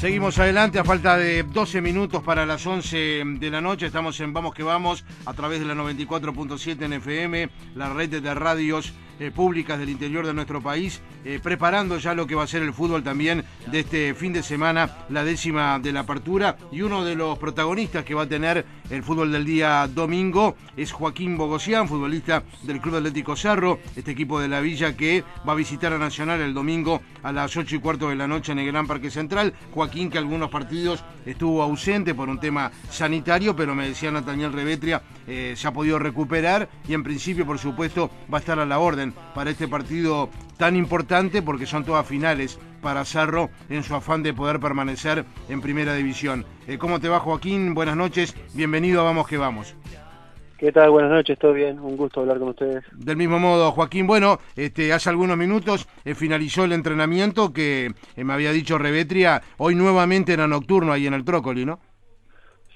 Seguimos adelante a falta de 12 minutos para las 11 de la noche. Estamos en Vamos que Vamos a través de la 94.7 en FM, la red de radios eh, públicas del interior de nuestro país, eh, preparando ya lo que va a ser el fútbol también de este fin de semana, la décima de la apertura. Y uno de los protagonistas que va a tener el fútbol del día domingo es Joaquín Bogosian, futbolista del Club Atlético Cerro, este equipo de la Villa que va a visitar a Nacional el domingo a las 8 y cuarto de la noche en el Gran Parque Central. Joaquín que algunos partidos estuvo ausente por un tema sanitario, pero me decía Nathaniel Revetria, eh, se ha podido recuperar y en principio, por supuesto, va a estar a la orden para este partido tan importante porque son todas finales para Cerro en su afán de poder permanecer en primera división. Eh, ¿Cómo te va Joaquín? Buenas noches, bienvenido a Vamos que Vamos. ¿Qué tal? Buenas noches, todo bien, un gusto hablar con ustedes. Del mismo modo, Joaquín, bueno, este, hace algunos minutos eh, finalizó el entrenamiento que eh, me había dicho Revetria, hoy nuevamente era nocturno ahí en el Trócoli, ¿no?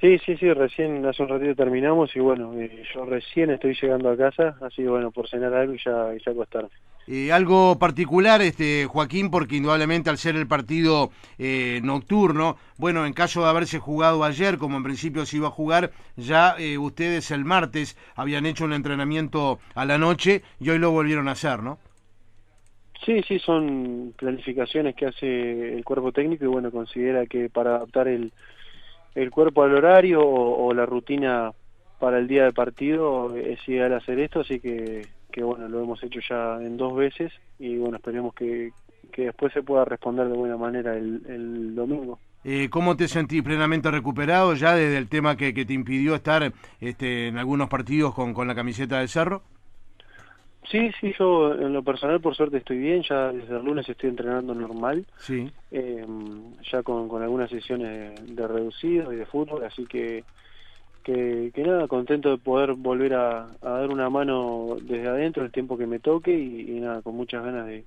Sí, sí, sí, recién hace un ratito terminamos y bueno, eh, yo recién estoy llegando a casa, así que bueno, por cenar algo y ya, y ya acostarme. Eh, algo particular, este Joaquín, porque indudablemente al ser el partido eh, nocturno, bueno, en caso de haberse jugado ayer, como en principio se iba a jugar, ya ustedes el martes habían hecho un entrenamiento a la noche y hoy lo volvieron a hacer, ¿no? Sí, sí, son planificaciones que hace el cuerpo técnico y bueno, considera que para adaptar el el cuerpo al horario o, la rutina para el día de partido es ideal hacer esto, así que, bueno, lo hemos hecho ya en dos veces y bueno, esperemos que, que después se pueda responder de buena manera el, el domingo. Eh, ¿Cómo te sentís plenamente recuperado ya desde el tema que, que te impidió estar este, en algunos partidos con, con la camiseta de Cerro? Sí, sí, yo en lo personal por suerte estoy bien, ya desde el lunes estoy entrenando normal, sí. Eh, ya con, con algunas sesiones de reducido y de fútbol, así que, que, que nada, contento de poder volver a, a, dar una mano desde adentro el tiempo que me toque y, y nada, con muchas ganas de,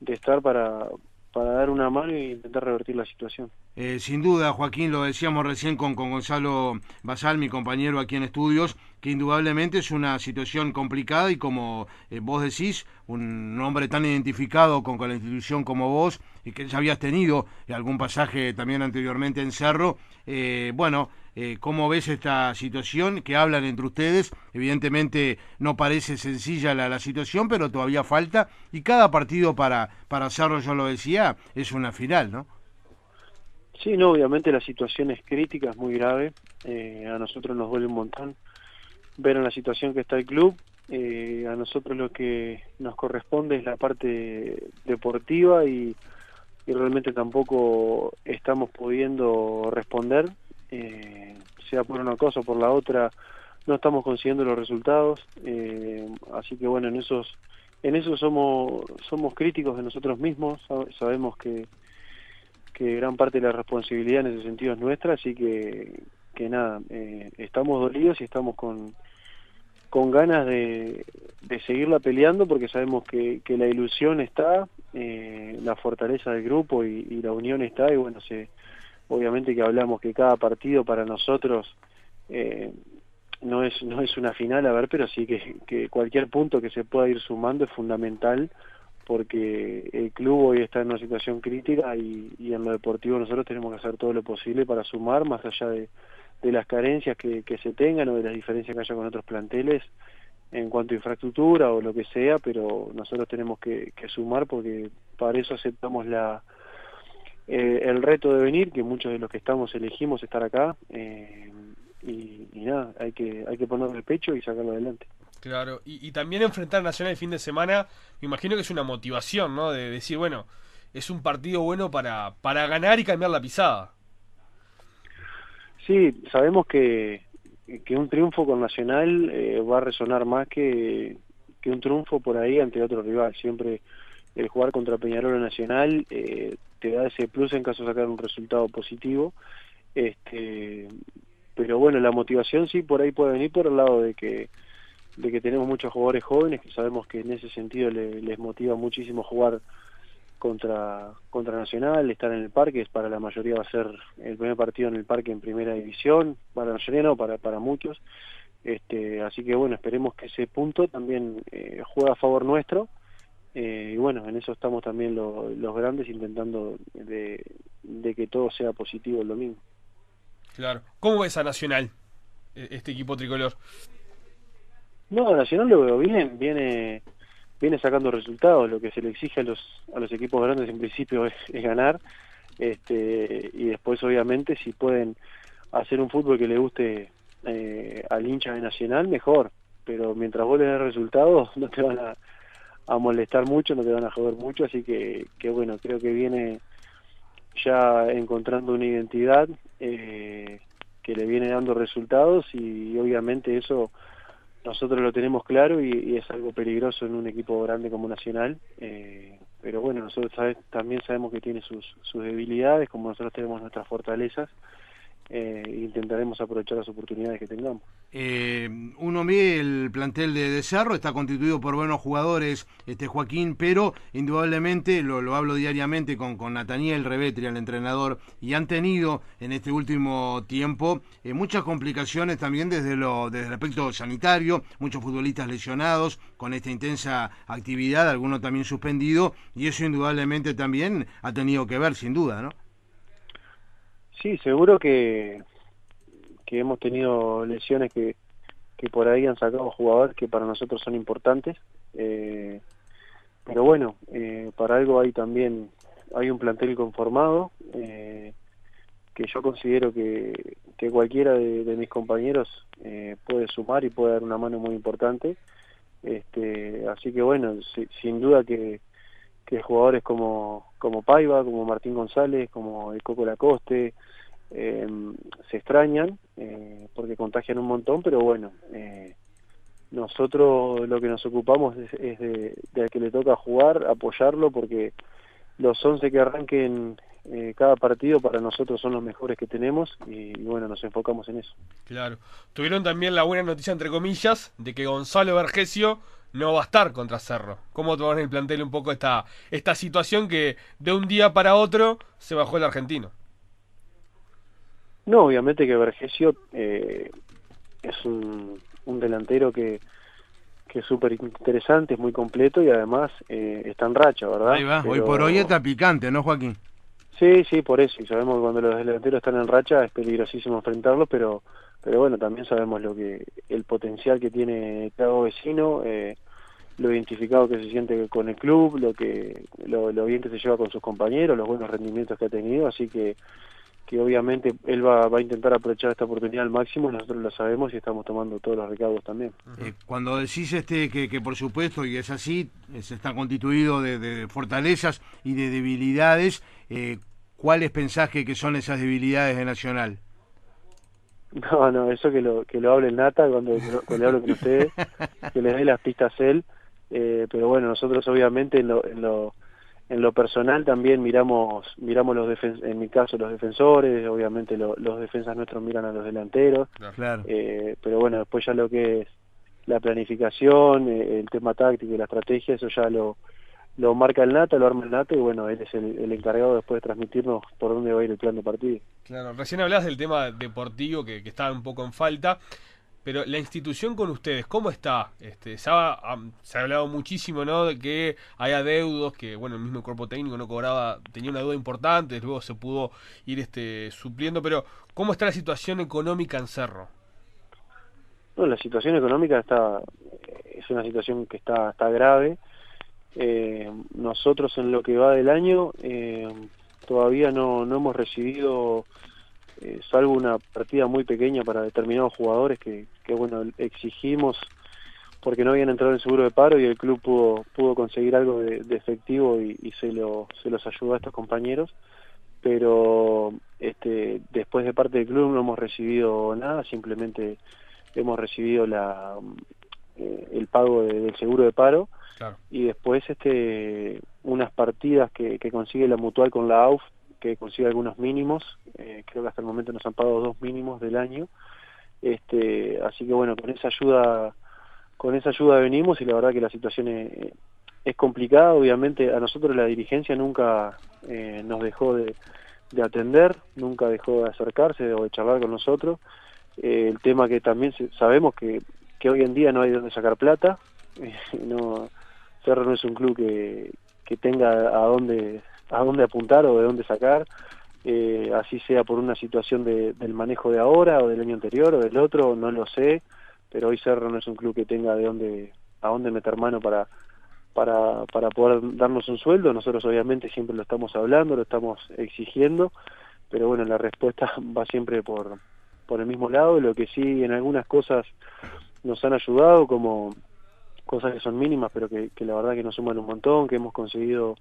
de estar para, para dar una mano e intentar revertir la situación. Eh, sin duda, Joaquín, lo decíamos recién con, con Gonzalo Basal, mi compañero aquí en estudios, que indudablemente es una situación complicada y como eh, vos decís, un hombre tan identificado con, la institución como vos y que ya habías tenido algún pasaje también anteriormente en Cerro, eh, bueno, eh, ¿cómo ves esta situación que hablan entre ustedes? Evidentemente no parece sencilla la, la, situación, pero todavía falta y cada partido para, para Cerro, yo lo decía, es una final, ¿no? Sí, no, obviamente la situación es crítica, es muy grave, eh, a nosotros nos duele un montón ver en la situación que está el club, eh, a nosotros lo que nos corresponde es la parte deportiva y, y realmente tampoco estamos pudiendo responder eh, sea por una cosa o por la otra, no estamos consiguiendo los resultados, eh, así que bueno, en esos en eso somos somos críticos de nosotros mismos, sabemos que que gran parte de la responsabilidad en ese sentido es nuestra, así que nada, eh, estamos dolidos y estamos con con ganas de, de seguirla peleando porque sabemos que, que la ilusión está, eh, la fortaleza del grupo y, la unión está y bueno, se obviamente que hablamos que cada partido para nosotros eh, no es no es una final a ver pero sí que cualquier punto que se pueda ir sumando es fundamental porque el club hoy está en una situación crítica y, en lo deportivo nosotros tenemos que hacer todo lo posible para sumar más allá de, las carencias que, que se tengan o de las diferencias que haya con otros planteles en cuanto a infraestructura o lo que sea, pero nosotros tenemos que, que sumar porque para eso aceptamos la, eh, el reto de venir, que muchos de los que estamos elegimos estar acá, eh, y, y, nada, hay que, hay que ponerle el pecho y sacarlo adelante. Claro, y, también enfrentar Nacional el fin de semana, me imagino que es una motivación, ¿no? De decir, bueno, es un partido bueno para, para ganar y cambiar la pisada. Sí, sabemos que, que un triunfo con Nacional eh, va a resonar más que, que un triunfo por ahí ante otro rival. Siempre el jugar contra Peñarol Nacional eh, te da ese plus en caso de sacar un resultado positivo. Este, pero bueno, la motivación sí por ahí puede venir por el lado de que de que tenemos muchos jugadores jóvenes que sabemos que en ese sentido le, les motiva muchísimo jugar contra contra Nacional, estar en el parque, para la mayoría va a ser el primer partido en el parque en primera división, para la para, para muchos. Este, así que bueno, esperemos que ese punto también eh, juegue a favor nuestro Eh, y bueno, en eso estamos también los grandes intentando de, que todo sea positivo el domingo. Claro. ¿Cómo ves a Nacional, e, este equipo tricolor? No, Nacional lo veo bien, viene viene sacando resultados, lo que se le exige a los a los equipos grandes en principio es, ganar, este y después obviamente si pueden hacer un fútbol que le guste eh, al hincha de Nacional, mejor, pero mientras vos le des resultados no te van a molestar mucho, no te van a joder mucho, así que, que bueno, creo que viene ya encontrando una identidad eh, que le viene dando resultados. Y, obviamente eso nosotros lo tenemos claro y, es algo peligroso en un equipo grande como Nacional, eh, pero bueno, nosotros también sabemos que tiene sus, sus debilidades, como nosotros tenemos nuestras fortalezas eh, intentaremos aprovechar las oportunidades que tengamos. Eh, uno ve el plantel de, Cerro, está constituido por buenos jugadores, este Joaquín, pero indudablemente, lo, lo hablo diariamente con, con Nathaniel Revetri, el entrenador, y han tenido en este último tiempo eh, muchas complicaciones también desde, lo, desde el aspecto sanitario, muchos futbolistas lesionados con esta intensa actividad, algunos también suspendidos, y eso indudablemente también ha tenido que ver, sin duda, ¿no? Sí, seguro que, que hemos tenido lesiones que, que por ahí han sacado jugadores que para nosotros son importantes. Eh, pero bueno, eh, para algo hay también hay un plantel conformado eh, que yo considero que, que cualquiera de, mis compañeros puede sumar y puede dar una mano muy importante. Este, así que bueno, sin duda que, que jugadores como, como Paiva, como Martín González, como el Coco Lacoste, eh, se extrañan eh, porque contagian un montón, pero bueno, eh, nosotros lo que nos ocupamos es, de, de, que le toca jugar, apoyarlo, porque los 11 que arranquen eh, cada partido para nosotros son los mejores que tenemos y, bueno, nos enfocamos en eso. Claro. Tuvieron también la buena noticia, entre comillas, de que Gonzalo Vergesio no va a estar contra Cerro. ¿Cómo toman el plantel un poco esta, esta situación que de un día para otro se bajó el argentino? No, obviamente que Vergesio eh, es un, un, delantero que, que es súper interesante, es muy completo y además eh, está en racha, ¿verdad? Ahí va, hoy por hoy está picante, ¿no, Joaquín? Sí, sí, por eso, y sabemos que cuando los delanteros están en racha es peligrosísimo enfrentarlos, pero pero bueno, también sabemos lo que el potencial que tiene Thiago Vecino, eh, lo identificado que se siente con el club, lo que lo, bien que se lleva con sus compañeros, los buenos rendimientos que ha tenido, así que que obviamente él va, va a intentar aprovechar esta oportunidad al máximo, nosotros lo sabemos y estamos tomando todos los recaudos también. Eh, cuando decís este que, que, por supuesto, y es así, se está constituido de, fortalezas y de debilidades, eh, ¿cuáles pensás que, son esas debilidades de Nacional? No, no, eso que lo, que lo hable el Nata cuando, cuando hablo con ustedes, que les dé las pistas él, eh, pero bueno, nosotros obviamente en lo, en lo en lo personal también miramos miramos los en mi caso los defensores obviamente los defensas nuestros miran a los delanteros claro. eh, pero bueno después ya lo que es la planificación eh, el tema táctico y la estrategia eso ya lo lo marca el Nata, lo arma el Nata y bueno, él es el, el, encargado después de transmitirnos por dónde va a ir el plan de partido. Claro, recién hablas del tema deportivo que, que estaba un poco en falta. Pero la institución con ustedes, ¿cómo está? Este, se, ha, se ha hablado muchísimo, ¿no? De que hay adeudos, que bueno, el mismo cuerpo técnico no cobraba, tenía una deuda importante, luego se pudo ir este, supliendo, pero ¿cómo está la situación económica en Cerro? Bueno, la situación económica está, es una situación que está, está grave. Eh, nosotros en lo que va del año eh, todavía no, no hemos recibido eh, salvo una partida muy pequeña para determinados jugadores que, que, bueno exigimos porque no habían entrado en seguro de paro y el club pudo pudo conseguir algo de, efectivo y, y, se lo se los ayudó a estos compañeros. Pero este después de parte del club no hemos recibido nada simplemente hemos recibido la eh, el pago del seguro de paro. Y después este unas partidas que, que consigue la mutual con la AUF que consigue algunos mínimos, eh, creo que hasta el momento nos han pagado dos mínimos del año, este, así que bueno, con esa ayuda, con esa ayuda venimos y la verdad que la situación es, complicada, obviamente a nosotros la dirigencia nunca eh, nos dejó de, atender, nunca dejó de acercarse o de charlar con nosotros, eh, el tema que también sabemos que, que hoy en día no hay de dónde sacar plata, no Cerro no es un club que, que tenga a dónde, a dónde apuntar o de dónde sacar, eh, así sea por una situación de, del manejo de ahora o del año anterior o del otro, no lo sé, pero hoy Cerro no es un club que tenga de dónde, a dónde meter mano para, para, para poder darnos un sueldo, nosotros obviamente siempre lo estamos hablando, lo estamos exigiendo, pero bueno, la respuesta va siempre por, por el mismo lado, lo que sí en algunas cosas nos han ayudado, como cosas que son mínimas, pero que, que la verdad que nos suman un montón, que hemos conseguido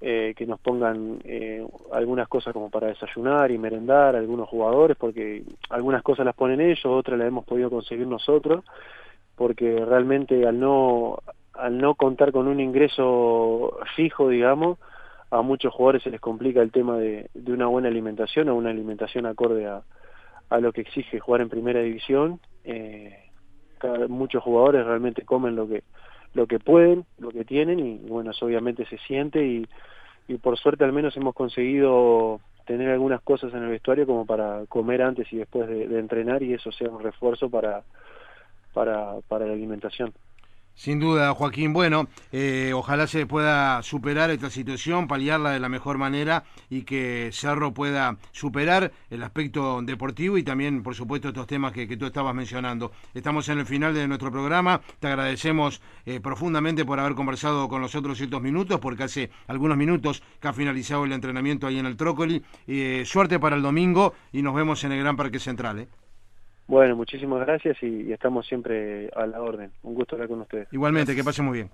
eh, que nos pongan eh, algunas cosas como para desayunar y merendar algunos jugadores, porque algunas cosas las ponen ellos, otras las hemos podido conseguir nosotros, porque realmente al no, al no contar con un ingreso fijo, digamos, a muchos jugadores se les complica el tema de, de una buena alimentación o una alimentación acorde a, a lo que exige jugar en primera división. Eh, muchos jugadores realmente comen lo que lo que pueden, lo que tienen y bueno, eso obviamente se siente y, y por suerte al menos hemos conseguido tener algunas cosas en el vestuario como para comer antes y después de, de entrenar y eso sea un refuerzo para, para, para la alimentación. Sin duda, Joaquín. Bueno, eh, ojalá se pueda superar esta situación, paliarla de la mejor manera y que Cerro pueda superar el aspecto deportivo y también, por supuesto, estos temas que, tú estabas mencionando. Estamos en el final de nuestro programa. Te agradecemos eh, profundamente por haber conversado con nosotros estos minutos, porque hace algunos minutos que ha finalizado el entrenamiento ahí en el Trócoli. Eh, suerte para el domingo y nos vemos en el Gran Parque Central. Bueno, muchísimas gracias y, y, estamos siempre a la orden. Un gusto hablar con ustedes. Igualmente, gracias. que pasen muy bien.